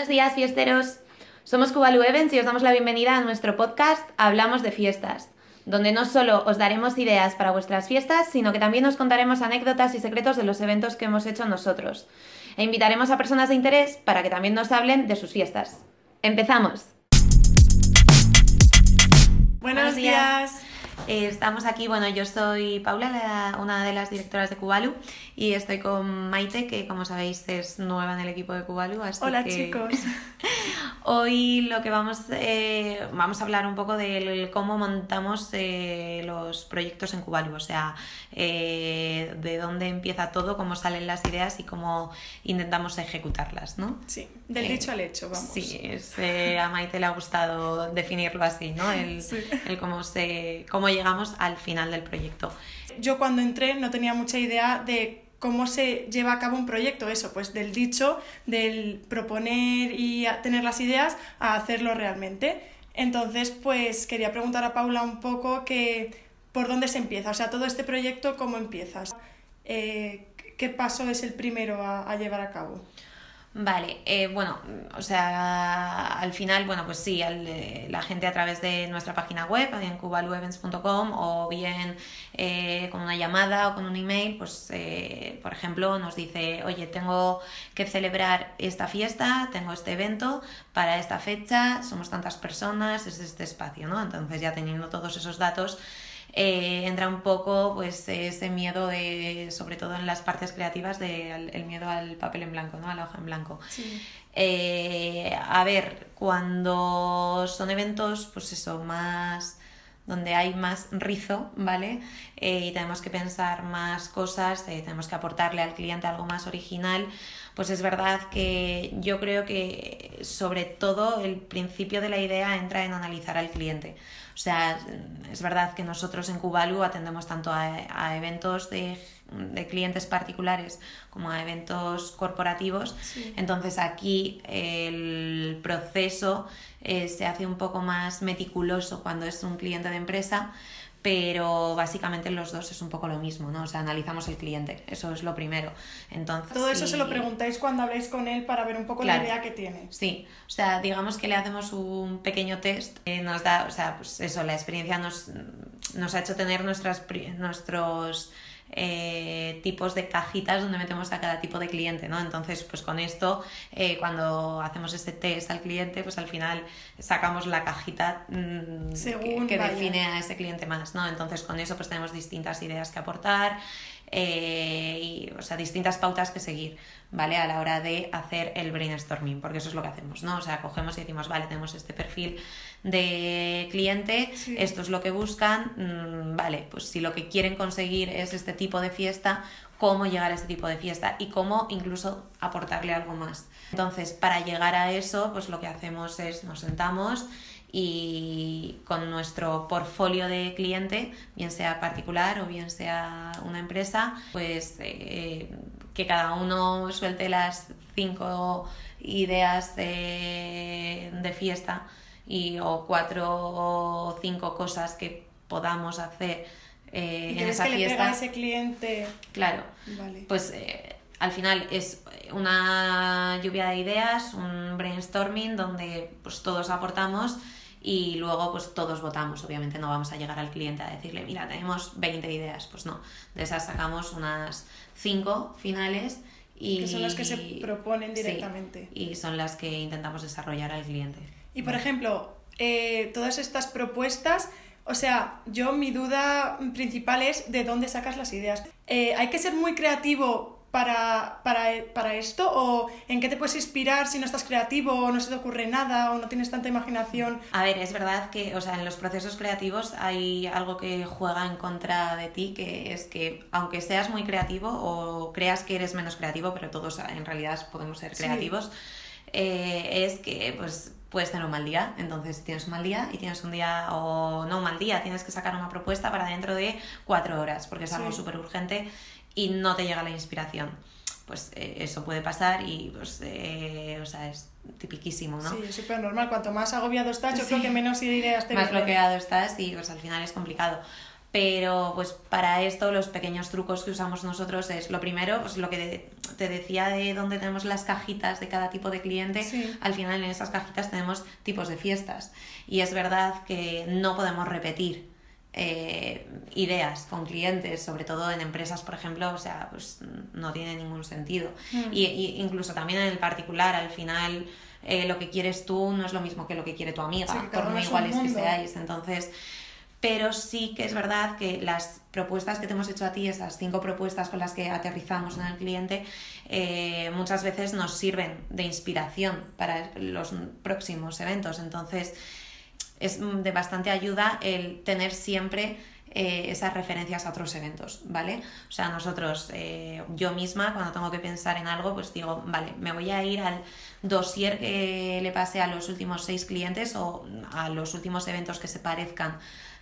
Buenos días, fiesteros. Somos Cubalu Events y os damos la bienvenida a nuestro podcast Hablamos de Fiestas, donde no solo os daremos ideas para vuestras fiestas, sino que también os contaremos anécdotas y secretos de los eventos que hemos hecho nosotros. E invitaremos a personas de interés para que también nos hablen de sus fiestas. ¡Empezamos! Buenos, días. Eh, estamos aquí, bueno, yo soy Paula, la- una de las directoras de Cubalu, y estoy con Maite, que como sabéis es nueva en el equipo de Cubalu. Así Hola que chicos. Hoy lo que vamos, eh, vamos a hablar un poco de cómo montamos eh, los proyectos en Cubalu, o sea, eh, de dónde empieza todo, cómo salen las ideas y cómo intentamos ejecutarlas, ¿no? Sí, del Eh, dicho al hecho, vamos. Sí, es, eh, a Maite le ha gustado definirlo así, ¿no? El, Sí. el cómo, se, cómo llegamos al final del proyecto. Yo cuando entré no tenía mucha idea de cómo se lleva a cabo un proyecto, eso, pues del dicho, del proponer y tener las ideas a hacerlo realmente. Entonces, pues quería preguntar a Paula un poco que por dónde se empieza, o sea, todo este proyecto, ¿cómo empiezas? Eh, ¿Qué paso es el primero a, a llevar a cabo? Vale, eh, bueno, o sea, al final, bueno, pues sí, al, eh, la gente a través de nuestra página web, en cubaluevents.com, o bien eh, con una llamada o con un email, pues, eh, por ejemplo, nos dice, oye, tengo que celebrar esta fiesta, tengo este evento para esta fecha, somos tantas personas, es este espacio, ¿no? Entonces, ya teniendo todos esos datos, eh, entra un poco pues ese miedo de, sobre todo en las partes creativas, de, el miedo al papel en blanco, ¿no? A la hoja en blanco. Sí. Eh, a ver, cuando son eventos, pues eso, más donde hay más rizo, ¿vale? Eh, y tenemos que pensar más cosas, eh, tenemos que aportarle al cliente algo más original, pues es verdad que yo creo que sobre todo el principio de la idea entra en analizar al cliente. O sea, es verdad que nosotros en Cubalu atendemos tanto a, a eventos de, de clientes particulares como a eventos corporativos. Sí. Entonces aquí el proceso eh, se hace un poco más meticuloso cuando es un cliente de empresa, pero básicamente en los dos es un poco lo mismo, ¿no? O sea, analizamos el cliente, eso es lo primero. Entonces, Todo eso se lo preguntáis cuando habláis con él para ver un poco Claro. la idea que tiene. Sí, o sea, digamos que le hacemos un pequeño test, eh, nos da, o sea, pues eso, la experiencia nos, nos ha hecho tener nuestras, nuestros eh, tipos de cajitas donde metemos a cada tipo de cliente, ¿no? Entonces, pues con esto, eh, cuando hacemos este test al cliente, pues al final sacamos la cajita mm, Según que, define a ese cliente más, ¿no? Entonces con eso pues tenemos distintas ideas que aportar, eh, y, o sea, distintas pautas que seguir, ¿vale? A la hora de hacer el brainstorming, porque eso es lo que hacemos, ¿no? O sea, cogemos y decimos, vale, tenemos este perfil de cliente, Sí. esto es lo que buscan, mm, vale, pues si lo que quieren conseguir es este tipo de fiesta, cómo llegar a este tipo de fiesta y cómo incluso aportarle algo más. Entonces, para llegar a eso, pues lo que hacemos es nos sentamos y con nuestro portfolio de cliente, bien sea particular o bien sea una empresa, pues eh, que cada uno suelte las cinco ideas de, de fiesta y, o cuatro o cinco cosas que podamos hacer eh, ¿Y en esa que le pega a fiesta. ese cliente? Claro, Vale. pues eh, al final es una lluvia de ideas, un brainstorming donde pues todos aportamos y luego pues todos votamos. Obviamente no vamos a llegar al cliente a decirle, mira, tenemos 20 ideas. Pues no, de esas sacamos unas 5 finales y... Que son las que se proponen Sí, directamente. y son las que intentamos desarrollar al cliente. Y por ejemplo, eh, todas estas propuestas, o sea, yo mi duda principal es de dónde sacas las ideas. Eh, ¿Hay que ser muy creativo para, para, para esto? ¿O en qué te puedes inspirar si no estás creativo o no se te ocurre nada o no tienes tanta imaginación? A ver, es verdad que, o sea, en los procesos creativos hay algo que juega en contra de ti, que es que aunque seas muy creativo o creas que eres menos creativo, pero todos en realidad podemos ser Sí. creativos, eh, es que pues puedes tener un mal día. Entonces, tienes un mal día y tienes un día, o no un mal día, tienes que sacar una propuesta para dentro de cuatro horas, porque es algo Sí. súper urgente y no te llega la inspiración. Pues eh, eso puede pasar y, pues, eh, o sea, es tipiquísimo, ¿no? Sí, es súper normal. Cuanto más agobiado estás, yo Sí. creo que menos ideas te más bloqueado estás y pues al final es complicado. Pero pues para esto los pequeños trucos que usamos nosotros es lo primero, pues lo que te decía de dónde tenemos las cajitas de cada tipo de cliente, al final en esas cajitas tenemos tipos de fiestas. Y es verdad que no podemos repetir eh, ideas con clientes, sobre todo en empresas, por ejemplo, o sea, pues no tiene ningún sentido. Mm. Y, incluso también en el particular, al final eh, lo que quieres tú no es lo mismo que lo que quiere tu amiga, por muy iguales que seáis. Entonces, pero sí que es verdad que las propuestas que te hemos hecho a ti, esas cinco propuestas con las que aterrizamos en el cliente, eh, muchas veces nos sirven de inspiración para los próximos eventos. Entonces, es de bastante ayuda el tener siempre eh, esas referencias a otros eventos, ¿vale? O sea, nosotros, eh, yo misma, cuando tengo que pensar en algo, pues digo, vale, me voy a ir al dossier que le pase a los últimos seis clientes o a los últimos eventos que se parezcan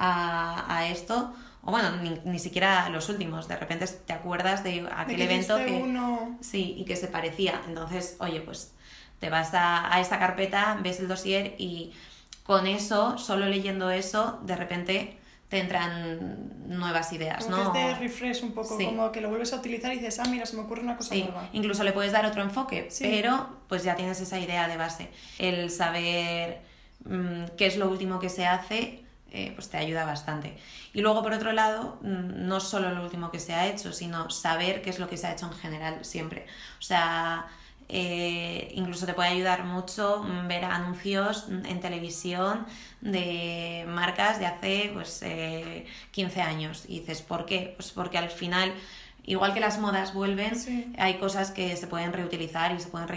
a, esto, o bueno, ni, siquiera los últimos, de repente te acuerdas de aquel evento que... Sí, y que se parecía. Entonces, oye, pues te vas a, a esta carpeta, ves el dossier y con eso, solo leyendo eso, de repente te entran nuevas ideas, ¿no? es de refresh un poco, como que lo vuelves a utilizar y dices, ah, mira, se me ocurre una cosa sí. Incluso le puedes dar otro enfoque, pero pues ya tienes esa idea de base. El saber mm, qué es lo último que se hace eh, pues te ayuda bastante. Y luego, por otro lado, mm, no solo lo último que se ha hecho, sino saber qué es lo que se ha hecho en general siempre. O sea, eh, incluso te puede ayudar mucho mm, ver anuncios en televisión de marcas de hace pues, 15 eh, años. Y dices, ¿por qué? Pues porque al final igual que las modas vuelven, hay cosas que se pueden reutilizar y se pueden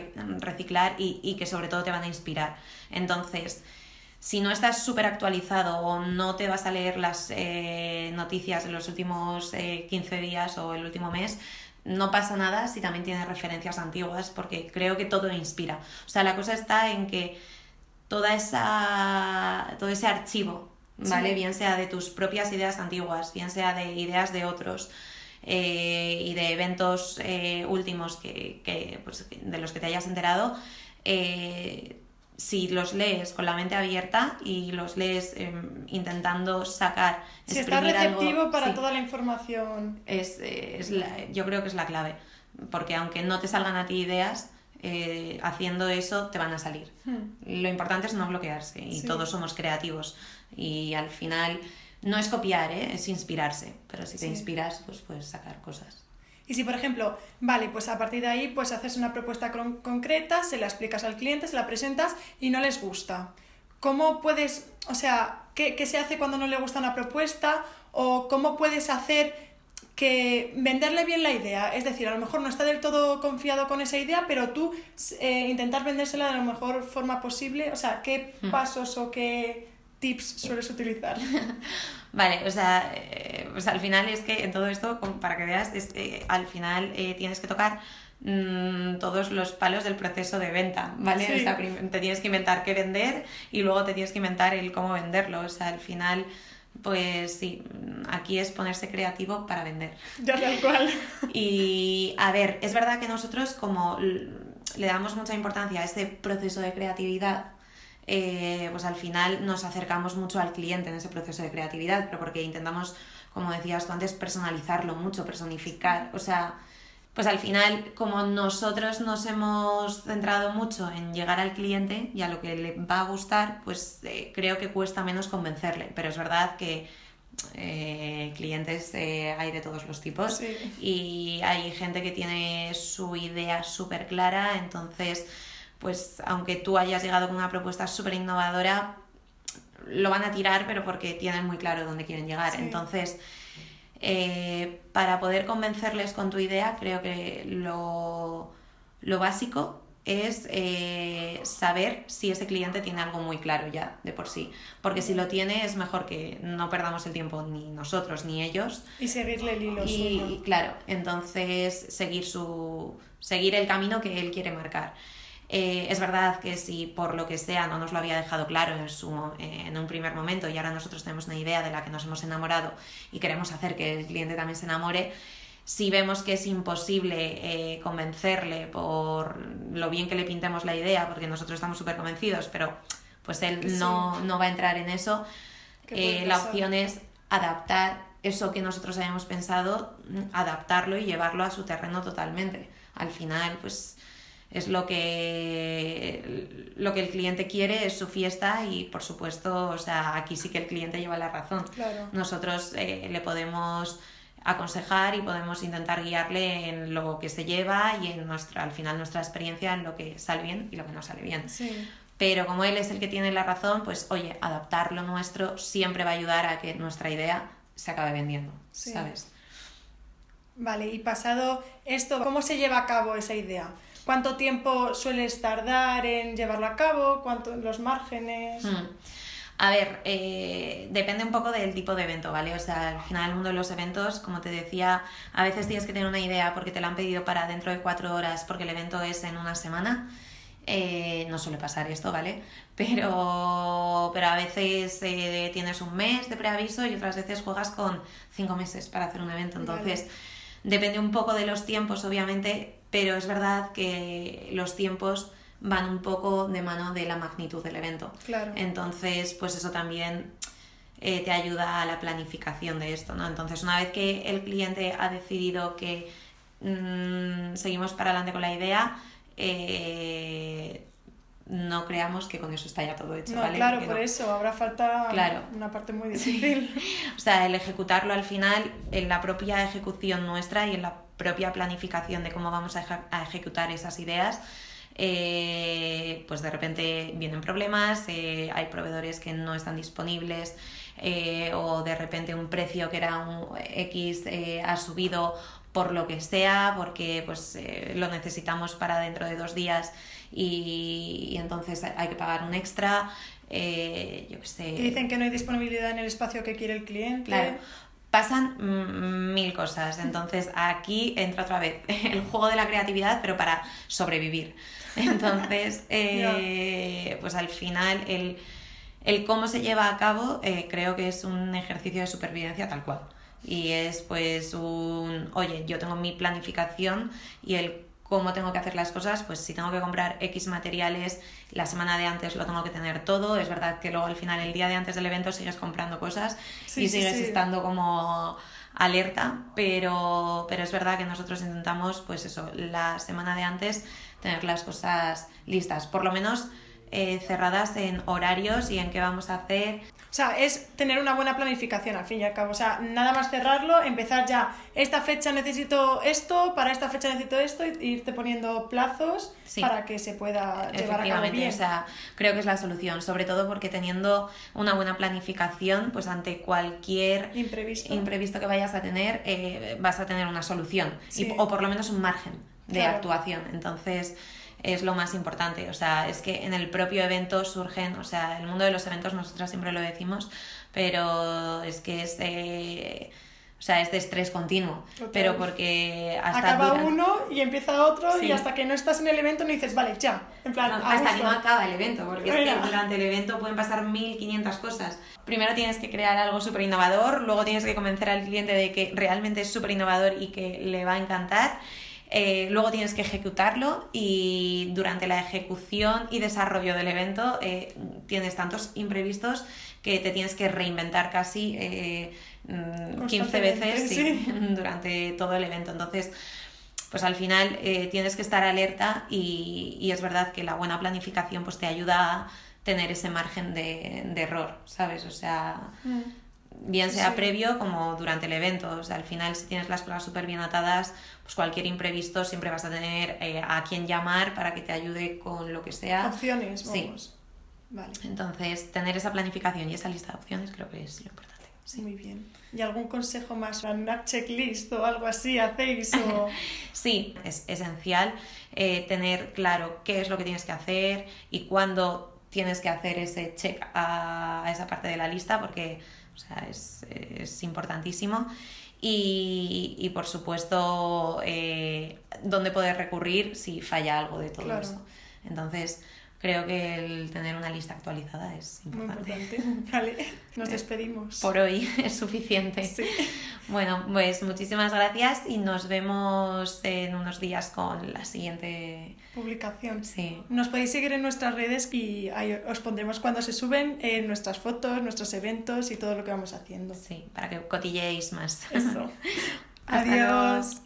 reciclar y, y, que sobre todo te van a inspirar. Entonces, si no estás súper actualizado o no te vas a leer las eh, noticias de los últimos 15 eh, días o el último mes, no pasa nada si también tienes referencias antiguas, porque creo que todo inspira. O sea, la cosa está en que toda esa, todo ese archivo, ¿vale? Bien sea de tus propias ideas antiguas, bien sea de ideas de otros, eh, y de eventos últimos que, que pues, de los que te hayas enterado, si los lees con la mente abierta y los lees em, intentando sacar, si está receptivo para toda la información. Es, es yo creo que es la clave, porque aunque no te salgan a ti ideas, eh, haciendo eso te van a salir. Hmm. Lo importante es no bloquearse y todos somos creativos y al final no es copiar, ¿eh? es inspirarse, pero si te inspiras pues puedes sacar cosas. Y si, por ejemplo, vale, pues a partir de ahí, pues haces una propuesta concreta, se la explicas al cliente, se la presentas y no les gusta. ¿Cómo puedes, o sea, qué, qué se hace cuando no le gusta una propuesta? ¿O cómo puedes hacer que venderle bien la idea? Es decir, a lo mejor no está del todo confiado con esa idea, pero tú eh, intentar vendérsela de la mejor forma posible. O sea, ¿qué hmm. pasos o qué tips sueles utilizar? Vale, o sea, eh, pues al final es que en todo esto, para que veas, es, al final eh, tienes que tocar mm, todos los palos del proceso de venta, ¿vale? O sea, te tienes que inventar qué vender y luego te tienes que inventar el cómo venderlo. O sea, al final, pues sí, aquí es ponerse creativo para vender. Ya tal cual. Y a ver, es verdad que nosotros como le damos mucha importancia a este proceso de creatividad, eh, pues al final nos acercamos mucho al cliente en ese proceso de creatividad, pero porque intentamos, como decías tú antes, personalizarlo mucho, personificar, o sea, pues al final, como nosotros nos hemos centrado mucho en llegar al cliente y a lo que le va a gustar, pues eh, creo que cuesta menos convencerle, pero es verdad que eh, clientes hay de todos los tipos y hay gente que tiene su idea súper clara, entonces pues aunque tú hayas llegado con una propuesta súper innovadora, lo van a tirar, pero porque tienen muy claro dónde quieren llegar. Entonces, eh, para poder convencerles con tu idea, creo que lo, básico es eh, saber si ese cliente tiene algo muy claro ya de por sí. Porque si lo tiene es mejor que no perdamos el tiempo ni nosotros ni ellos. Y seguirle el hilo. Y, claro, entonces seguir, su, seguir el camino que él quiere marcar. Eh, es verdad que si por lo que sea no nos lo había dejado claro en, su, eh, en un primer momento y ahora nosotros tenemos una idea de la que nos hemos enamorado y queremos hacer que el cliente también se enamore, si vemos que es imposible eh, convencerle por lo bien que le pintemos la idea, porque nosotros estamos súper convencidos, pero pues él no, no, va a entrar en eso, la opción es adaptar eso que nosotros habíamos pensado, adaptarlo y llevarlo a su terreno totalmente. Al final, pues es lo que, lo que el cliente quiere, es su fiesta y por supuesto, o sea, aquí sí que el cliente lleva la razón. Nosotros eh, le podemos aconsejar y podemos intentar guiarle en lo que se lleva y en nuestra, al final nuestra experiencia en lo que sale bien y lo que no sale bien. Pero como él es el que tiene la razón, pues oye, adaptar lo nuestro siempre va a ayudar a que nuestra idea se acabe vendiendo, ¿sabes? Vale, y pasado esto, ¿cómo se lleva a cabo esa idea? ¿Cuánto tiempo sueles tardar en llevarlo a cabo? ¿Cuánto los márgenes? Hmm. A ver, eh, depende un poco del tipo de evento, ¿vale? O sea, al final el mundo de los eventos, como te decía, a veces tienes que tener una idea porque te la han pedido para dentro de cuatro horas porque el evento es en una semana. Eh, no suele pasar esto, ¿vale? Pero, pero a veces eh, tienes un mes de preaviso y otras veces juegas con cinco meses para hacer un evento. Entonces, depende un poco de los tiempos, obviamente, pero es verdad que los tiempos van un poco de mano de la magnitud del evento. Claro. Entonces, pues eso también eh, te ayuda a la planificación de esto, ¿no? Entonces, una vez que el cliente ha decidido que mm, seguimos para adelante con la idea, eh, no creamos que con eso está ya todo hecho. No, claro, por eso habrá falta una parte muy difícil. o sea, el ejecutarlo al final, en la propia ejecución nuestra y en la propia planificación de cómo vamos a ejecutar esas ideas, eh, pues de repente vienen problemas, eh, hay proveedores que no están disponibles eh, o de repente un precio que era un X ha subido por lo que sea, porque pues lo necesitamos para dentro de dos días y, entonces hay que pagar un extra. yo qué sé. dicen que no hay disponibilidad en el espacio que quiere el cliente. Claro pasan mil cosas. Entonces aquí entra otra vez el juego de la creatividad, pero para sobrevivir. Entonces, eh, pues al final el, el, cómo se lleva a cabo eh, creo que es un ejercicio de supervivencia tal cual. Y es pues un, oye, yo tengo mi planificación y el cómo tengo que hacer las cosas, pues si tengo que comprar X materiales, la semana de antes lo tengo que tener todo. Es verdad que luego al final, el día de antes del evento, sigues comprando cosas y sigues estando como alerta, pero, pero es verdad que nosotros intentamos, pues eso, la semana de antes tener las cosas listas, por lo menos eh, cerradas en horarios y en qué vamos a hacer. O sea, es tener una buena planificación al fin y al cabo. O sea, nada más cerrarlo, empezar ya, esta fecha necesito esto, para esta fecha necesito esto, y irte poniendo plazos para que se pueda llevar a cabo bien. O sea, creo que es la solución, sobre todo porque teniendo una buena planificación, pues ante cualquier imprevisto, imprevisto que vayas a tener, eh, vas a tener una solución, o por lo menos un margen de actuación. Entonces, es lo más importante. O sea, es que en el propio evento surgen, o sea, el mundo de los eventos nosotras siempre lo decimos, pero es que es de, o sea, es de estrés continuo. Pero porque hasta acaba uno y empieza otro y hasta que no estás en el evento no dices, vale, ya. En plan, hasta que no acaba el evento, porque es que durante el evento pueden pasar 1500 cosas. Primero tienes que crear algo súper innovador, luego tienes que convencer al cliente de que realmente es súper innovador y que le va a encantar. Eh, luego tienes que ejecutarlo y durante la ejecución y desarrollo del evento eh, tienes tantos imprevistos que te tienes que reinventar casi 15 eh, veces durante todo el evento. Entonces, pues al final tienes que estar alerta y, es verdad que la buena planificación pues te ayuda a tener ese margen de, error, ¿sabes? O sea, mm. Bien sea previo como durante el evento. O sea, al final si tienes las cosas súper bien atadas, pues cualquier imprevisto siempre vas a tener eh, a quien llamar para que te ayude con lo que sea. Opciones, vamos. Sí. Vale. Entonces, tener esa planificación y esa lista de opciones creo que es lo importante. Sí. Muy bien. ¿Y algún consejo más? ¿Una checklist o algo así hacéis? sí, es esencial eh, tener claro qué es lo que tienes que hacer y cuándo tienes que hacer ese check a, esa parte de la lista porque o sea, es, es importantísimo y, por supuesto, eh, dónde poder recurrir si falla algo de todo eso. Entonces, creo que el tener una lista actualizada es Muy importante. importante. Vale, nos despedimos. Por hoy es suficiente. Sí. Bueno, pues muchísimas gracias y nos vemos en unos días con la siguiente. Publicación. Sí. Nos podéis seguir en nuestras redes y ahí os pondremos cuando se suben eh, nuestras fotos, nuestros eventos y todo lo que vamos haciendo. Sí, para que cotilleéis más. Eso. Luego. Adiós.